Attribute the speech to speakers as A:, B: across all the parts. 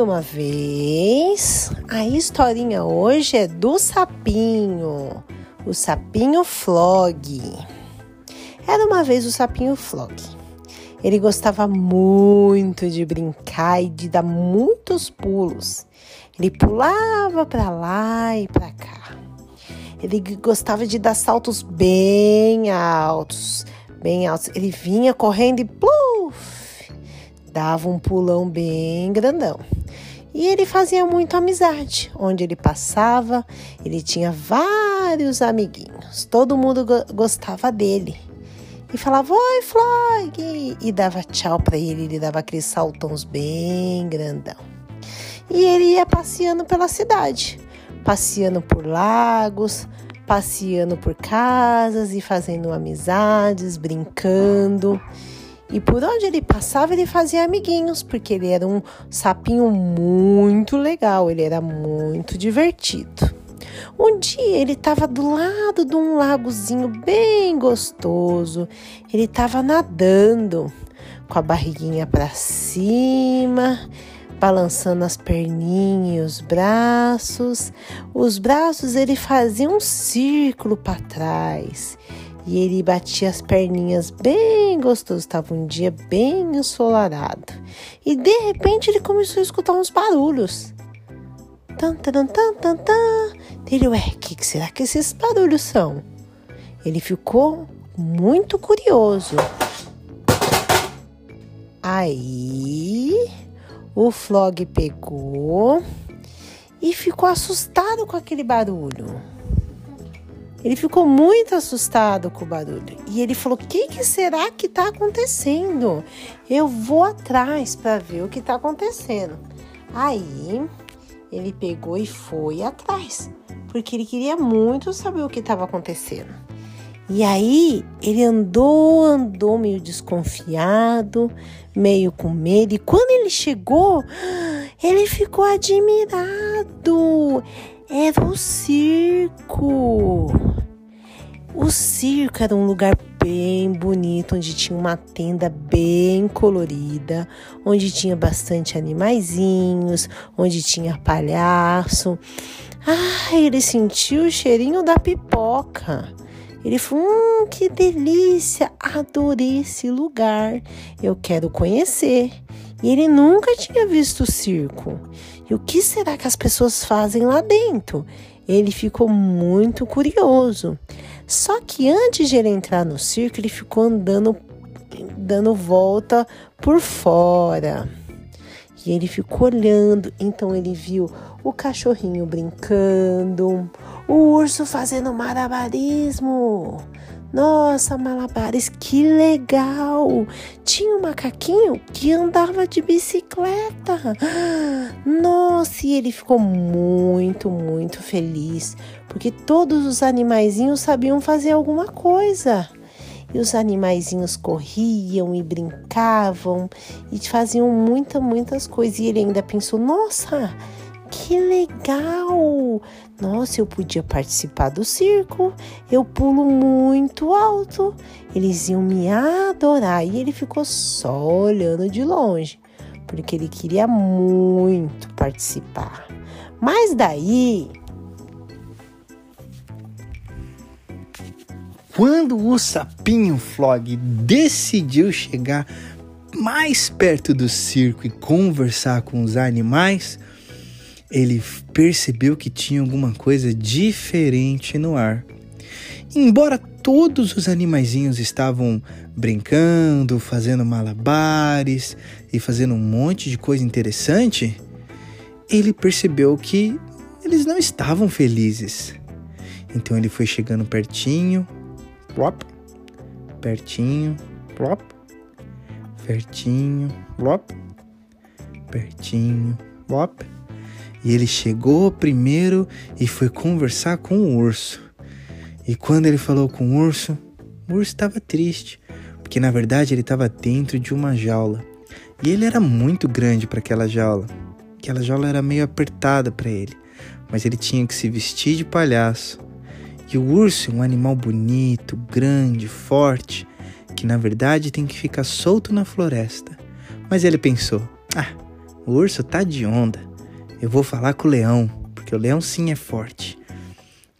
A: Uma vez. A historinha hoje é do sapinho, o sapinho Flog. Era uma vez o sapinho Flog. Ele gostava muito de brincar e de dar muitos pulos. Ele pulava para lá e para cá. Ele gostava de dar saltos bem altos, bem altos. Ele vinha correndo e pluf, dava um pulão bem grandão. E ele fazia muito amizade. Onde ele passava, ele tinha vários amiguinhos. Todo mundo gostava dele. E falava, oi, Flog! E dava tchau para ele, ele dava aqueles saltões bem grandão. E ele ia passeando pela cidade, passeando por lagos, passeando por casas e fazendo amizades, brincando. E por onde ele passava, ele fazia amiguinhos, porque ele era um sapinho muito legal, ele era muito divertido. Um dia ele estava do lado de um lagozinho bem gostoso. Ele estava nadando com a barriguinha para cima balançando as perninhas e os braços. Os braços ele fazia um círculo para trás e ele batia as perninhas bem gostoso. Estava um dia bem ensolarado e de repente ele começou a escutar uns barulhos. Tan, tan, tan, tan, tan. Ele, ué, o que, que será que esses barulhos são? Ele ficou muito curioso. Aí o Flog pegou e ficou assustado com aquele barulho. Ele ficou muito assustado com o barulho e ele falou: O que, que será que está acontecendo? Eu vou atrás para ver o que está acontecendo. Aí ele pegou e foi atrás, porque ele queria muito saber o que estava acontecendo. E aí ele andou, andou meio desconfiado, meio com medo. E quando ele chegou, ele ficou admirado. Era o circo. O circo era um lugar bem bonito, onde tinha uma tenda bem colorida, onde tinha bastante animaizinhos, onde tinha palhaço. Ah, ele sentiu o cheirinho da pipoca. Ele falou: Hum, que delícia! Adorei esse lugar. Eu quero conhecer. E ele nunca tinha visto o circo. E o que será que as pessoas fazem lá dentro? Ele ficou muito curioso. Só que antes de ele entrar no circo, ele ficou andando, dando volta por fora. E ele ficou olhando, então ele viu o cachorrinho brincando, o urso fazendo malabarismo. Nossa, malabares, que legal! Tinha um macaquinho que andava de bicicleta. Nossa, e ele ficou muito, muito feliz, porque todos os animaizinhos sabiam fazer alguma coisa. E os animaizinhos corriam e brincavam e faziam muitas, muitas coisas. E ele ainda pensou: nossa, que legal! Nossa, eu podia participar do circo. Eu pulo muito alto. Eles iam me adorar. E ele ficou só olhando de longe, porque ele queria muito participar. Mas daí
B: Quando o sapinho Flog decidiu chegar mais perto do circo e conversar com os animais, ele percebeu que tinha alguma coisa diferente no ar. Embora todos os animaizinhos estavam brincando, fazendo malabares e fazendo um monte de coisa interessante, ele percebeu que eles não estavam felizes. Então ele foi chegando pertinho, plop, pertinho, plop, pertinho, plop, pertinho, plop. E ele chegou primeiro e foi conversar com o urso. E quando ele falou com o urso, o urso estava triste, porque na verdade ele estava dentro de uma jaula. E ele era muito grande para aquela jaula. Aquela jaula era meio apertada para ele, mas ele tinha que se vestir de palhaço e o urso é um animal bonito, grande, forte, que na verdade tem que ficar solto na floresta. Mas ele pensou: ah, o urso tá de onda. Eu vou falar com o leão, porque o leão sim é forte.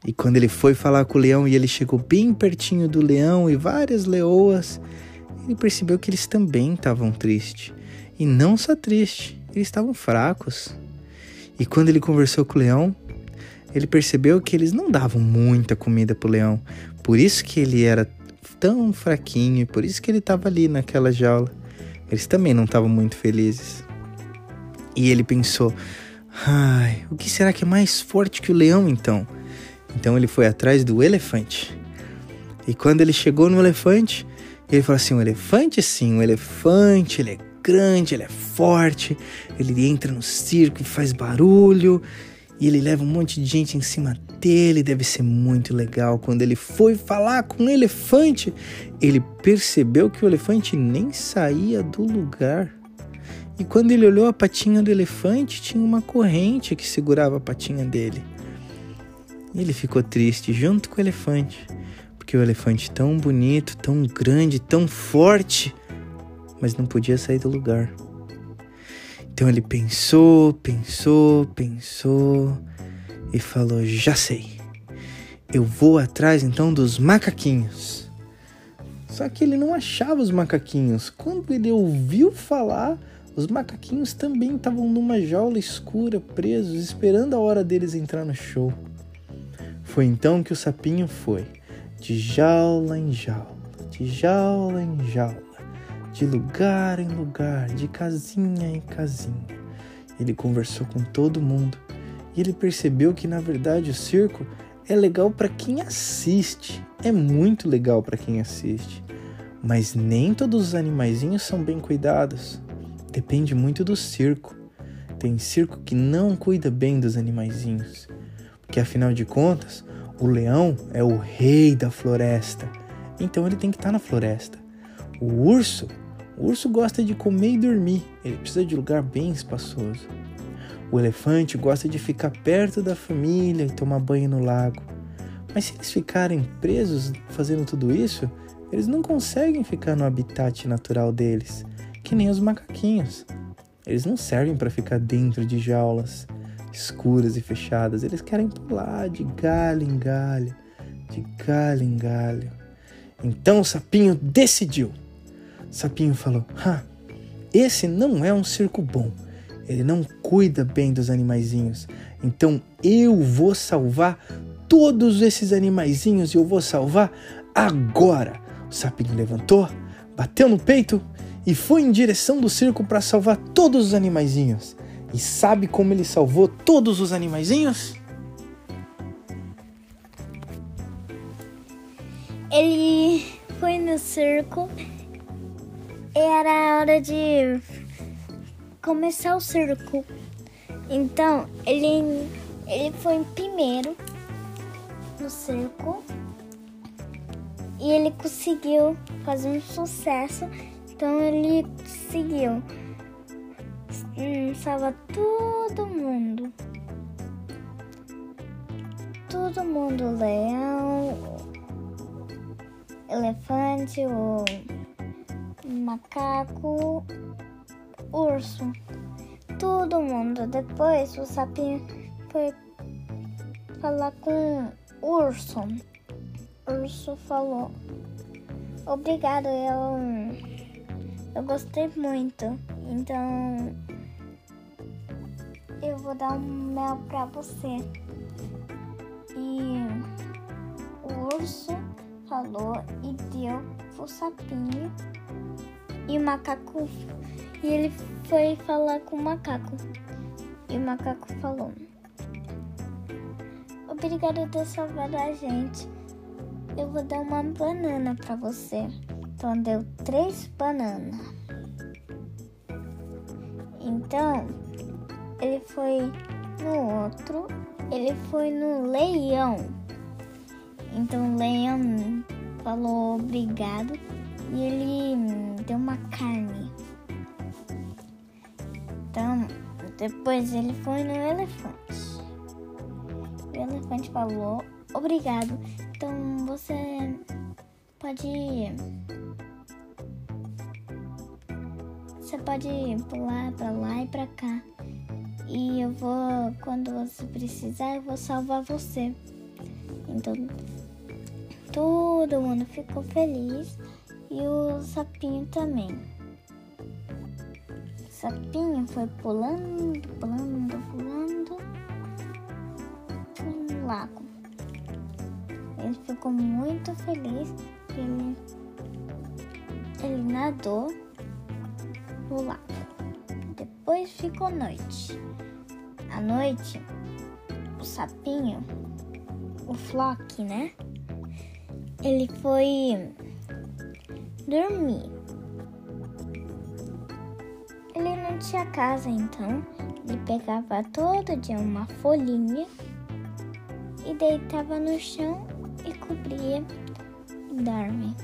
B: E quando ele foi falar com o leão e ele chegou bem pertinho do leão e várias leoas, ele percebeu que eles também estavam tristes. E não só tristes, eles estavam fracos. E quando ele conversou com o leão, ele percebeu que eles não davam muita comida pro leão. Por isso que ele era tão fraquinho, por isso que ele estava ali naquela jaula. Eles também não estavam muito felizes. E ele pensou: ai, o que será que é mais forte que o leão então? Então ele foi atrás do elefante. E quando ele chegou no elefante, ele falou assim: o elefante, sim, o elefante, ele é grande, ele é forte, ele entra no circo e faz barulho, e ele leva um monte de gente em cima dele, deve ser muito legal. Quando ele foi falar com o elefante, ele percebeu que o elefante nem saía do lugar. E quando ele olhou a patinha do elefante, tinha uma corrente que segurava a patinha dele. E ele ficou triste junto com o elefante, porque o elefante tão bonito, tão grande, tão forte, mas não podia sair do lugar. Então ele pensou, pensou, pensou e falou: Já sei, eu vou atrás então dos macaquinhos. Só que ele não achava os macaquinhos. Quando ele ouviu falar, os macaquinhos também estavam numa jaula escura, presos, esperando a hora deles entrar no show. Foi então que o sapinho foi, de jaula em jaula, de jaula em jaula, de lugar em lugar, de casinha em casinha. Ele conversou com todo mundo e ele percebeu que na verdade o circo é legal para quem assiste, é muito legal para quem assiste. Mas nem todos os animaizinhos são bem cuidados. Depende muito do circo. Tem circo que não cuida bem dos animaizinhos, porque afinal de contas, o leão é o rei da floresta, então ele tem que estar tá na floresta. O urso o urso gosta de comer e dormir, ele precisa de lugar bem espaçoso. O elefante gosta de ficar perto da família e tomar banho no lago. Mas se eles ficarem presos fazendo tudo isso, eles não conseguem ficar no habitat natural deles, que nem os macaquinhos. Eles não servem para ficar dentro de jaulas escuras e fechadas. Eles querem pular de galho em galho, de galho em galho. Então o sapinho decidiu. Sapinho falou: esse não é um circo bom. Ele não cuida bem dos animaizinhos. Então eu vou salvar todos esses animaizinhos e eu vou salvar agora. O sapinho levantou, bateu no peito e foi em direção do circo para salvar todos os animaizinhos. E sabe como ele salvou todos os animaizinhos?
C: Ele foi no circo era hora de começar o circo. Então ele, ele foi primeiro no circo e ele conseguiu fazer um sucesso. Então ele conseguiu hum, salvar todo mundo. Todo mundo, leão, elefante, o macaco, urso, todo mundo. Depois o sapinho foi falar com o urso. O urso falou: Obrigado, eu, eu gostei muito. Então eu vou dar um mel pra você. E o urso falou e deu o sapinho e o macaco. E ele foi falar com o macaco. E o macaco falou: Obrigado por ter salvado a gente. Eu vou dar uma banana para você. Então deu três bananas. Então ele foi no outro, ele foi no leão. Então o leão falou obrigado e ele deu uma carne. Então, depois ele foi no elefante. O elefante falou: Obrigado. Então você pode você pode pular pra lá e pra cá. E eu vou, quando você precisar, eu vou salvar você. Então, todo mundo ficou feliz e o sapinho também. O sapinho foi pulando, pulando, pulando no lago. Ele ficou muito feliz. Ele, ele nadou no lago. Depois ficou noite. À noite, o sapinho, o Flock, né? Ele foi dormir. Ele não tinha casa, então ele pegava todo dia uma folhinha e deitava no chão e cobria e dorme.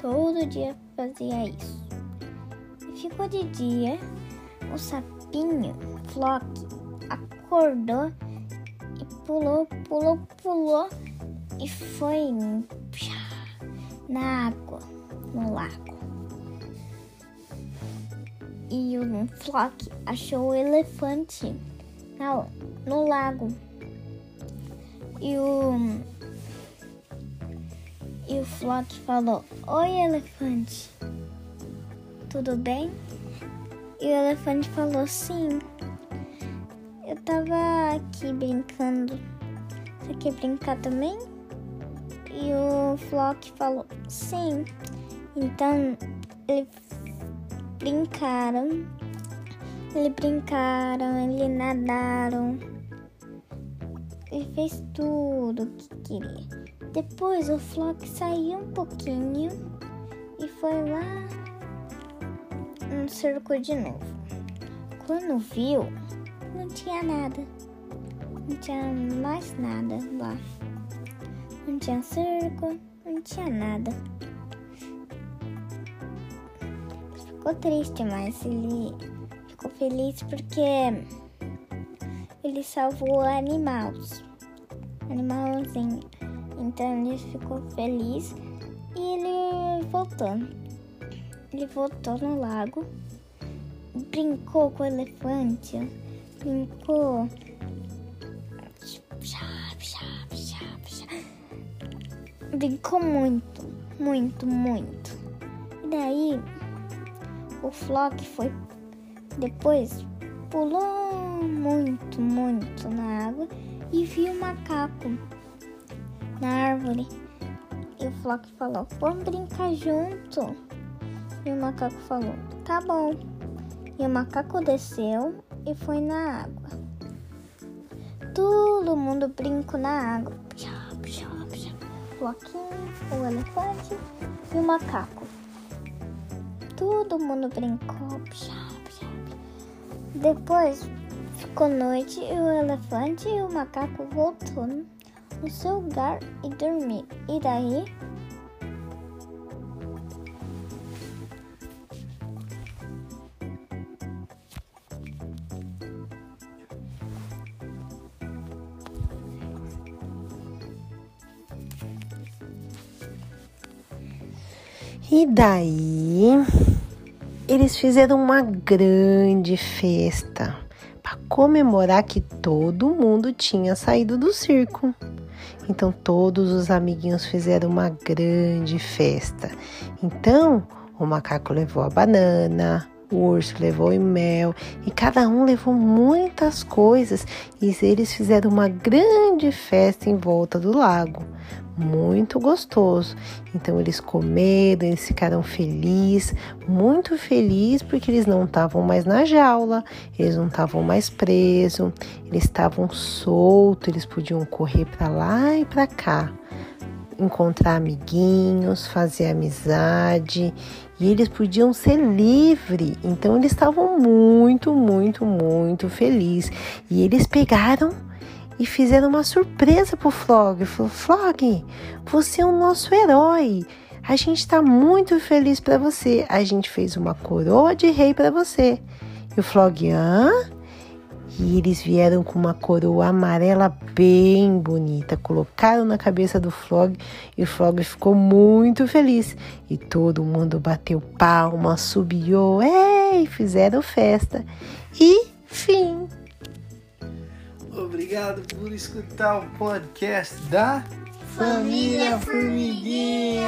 C: Todo dia fazia isso. E ficou de dia, o sapinho, Flock, acordou e pulou, pulou, pulou e foi na água, no lago. E o Flock achou o elefante no lago. E o e o Flock falou: Oi, elefante, tudo bem? E o elefante falou: Sim, eu tava aqui brincando. Você quer brincar também? E o Flock falou: Sim. Então eles brincaram, eles brincaram, eles nadaram, ele fez tudo o que queria. Depois o Flock saiu um pouquinho e foi lá no cerco de novo. Quando viu, não tinha nada. Não tinha mais nada lá. Não tinha cerco, não tinha nada. Ficou triste, mas ele ficou feliz porque ele salvou animais. Animalzinho. Então ele ficou feliz e ele voltou. Ele voltou no lago, brincou com o elefante, brincou. Brincou muito, muito, muito. E daí o Flock foi depois pulou muito, muito na água e viu o macaco na árvore. E o Flock falou: Vamos brincar junto. E o macaco falou: Tá bom. E o macaco desceu e foi na água. Todo mundo brincou na água. O Floquinho, o elefante e o macaco. Todo mundo brincou. Depois ficou noite e o elefante e o macaco voltou no seu lugar e dormir. E daí?
A: E daí eles fizeram uma grande festa para comemorar que todo mundo tinha saído do circo. Então todos os amiguinhos fizeram uma grande festa. Então o macaco levou a banana, o urso levou o mel e cada um levou muitas coisas e eles fizeram uma grande festa em volta do lago. Muito gostoso. Então eles comeram, eles ficaram felizes, muito felizes porque eles não estavam mais na jaula, eles não estavam mais presos, eles estavam soltos, eles podiam correr para lá e para cá encontrar amiguinhos, fazer amizade e eles podiam ser livres. Então eles estavam muito, muito, muito felizes. E eles pegaram e fizeram uma surpresa pro Flog. Falou: Flog, você é o nosso herói. A gente está muito feliz para você. A gente fez uma coroa de rei para você. E o Flog, hã? E eles vieram com uma coroa amarela bem bonita, colocaram na cabeça do Flog e o Flog ficou muito feliz. E todo mundo bateu palma, subiu, e fizeram festa. E fim.
B: Obrigado por escutar o podcast da
C: Família Formiguinha.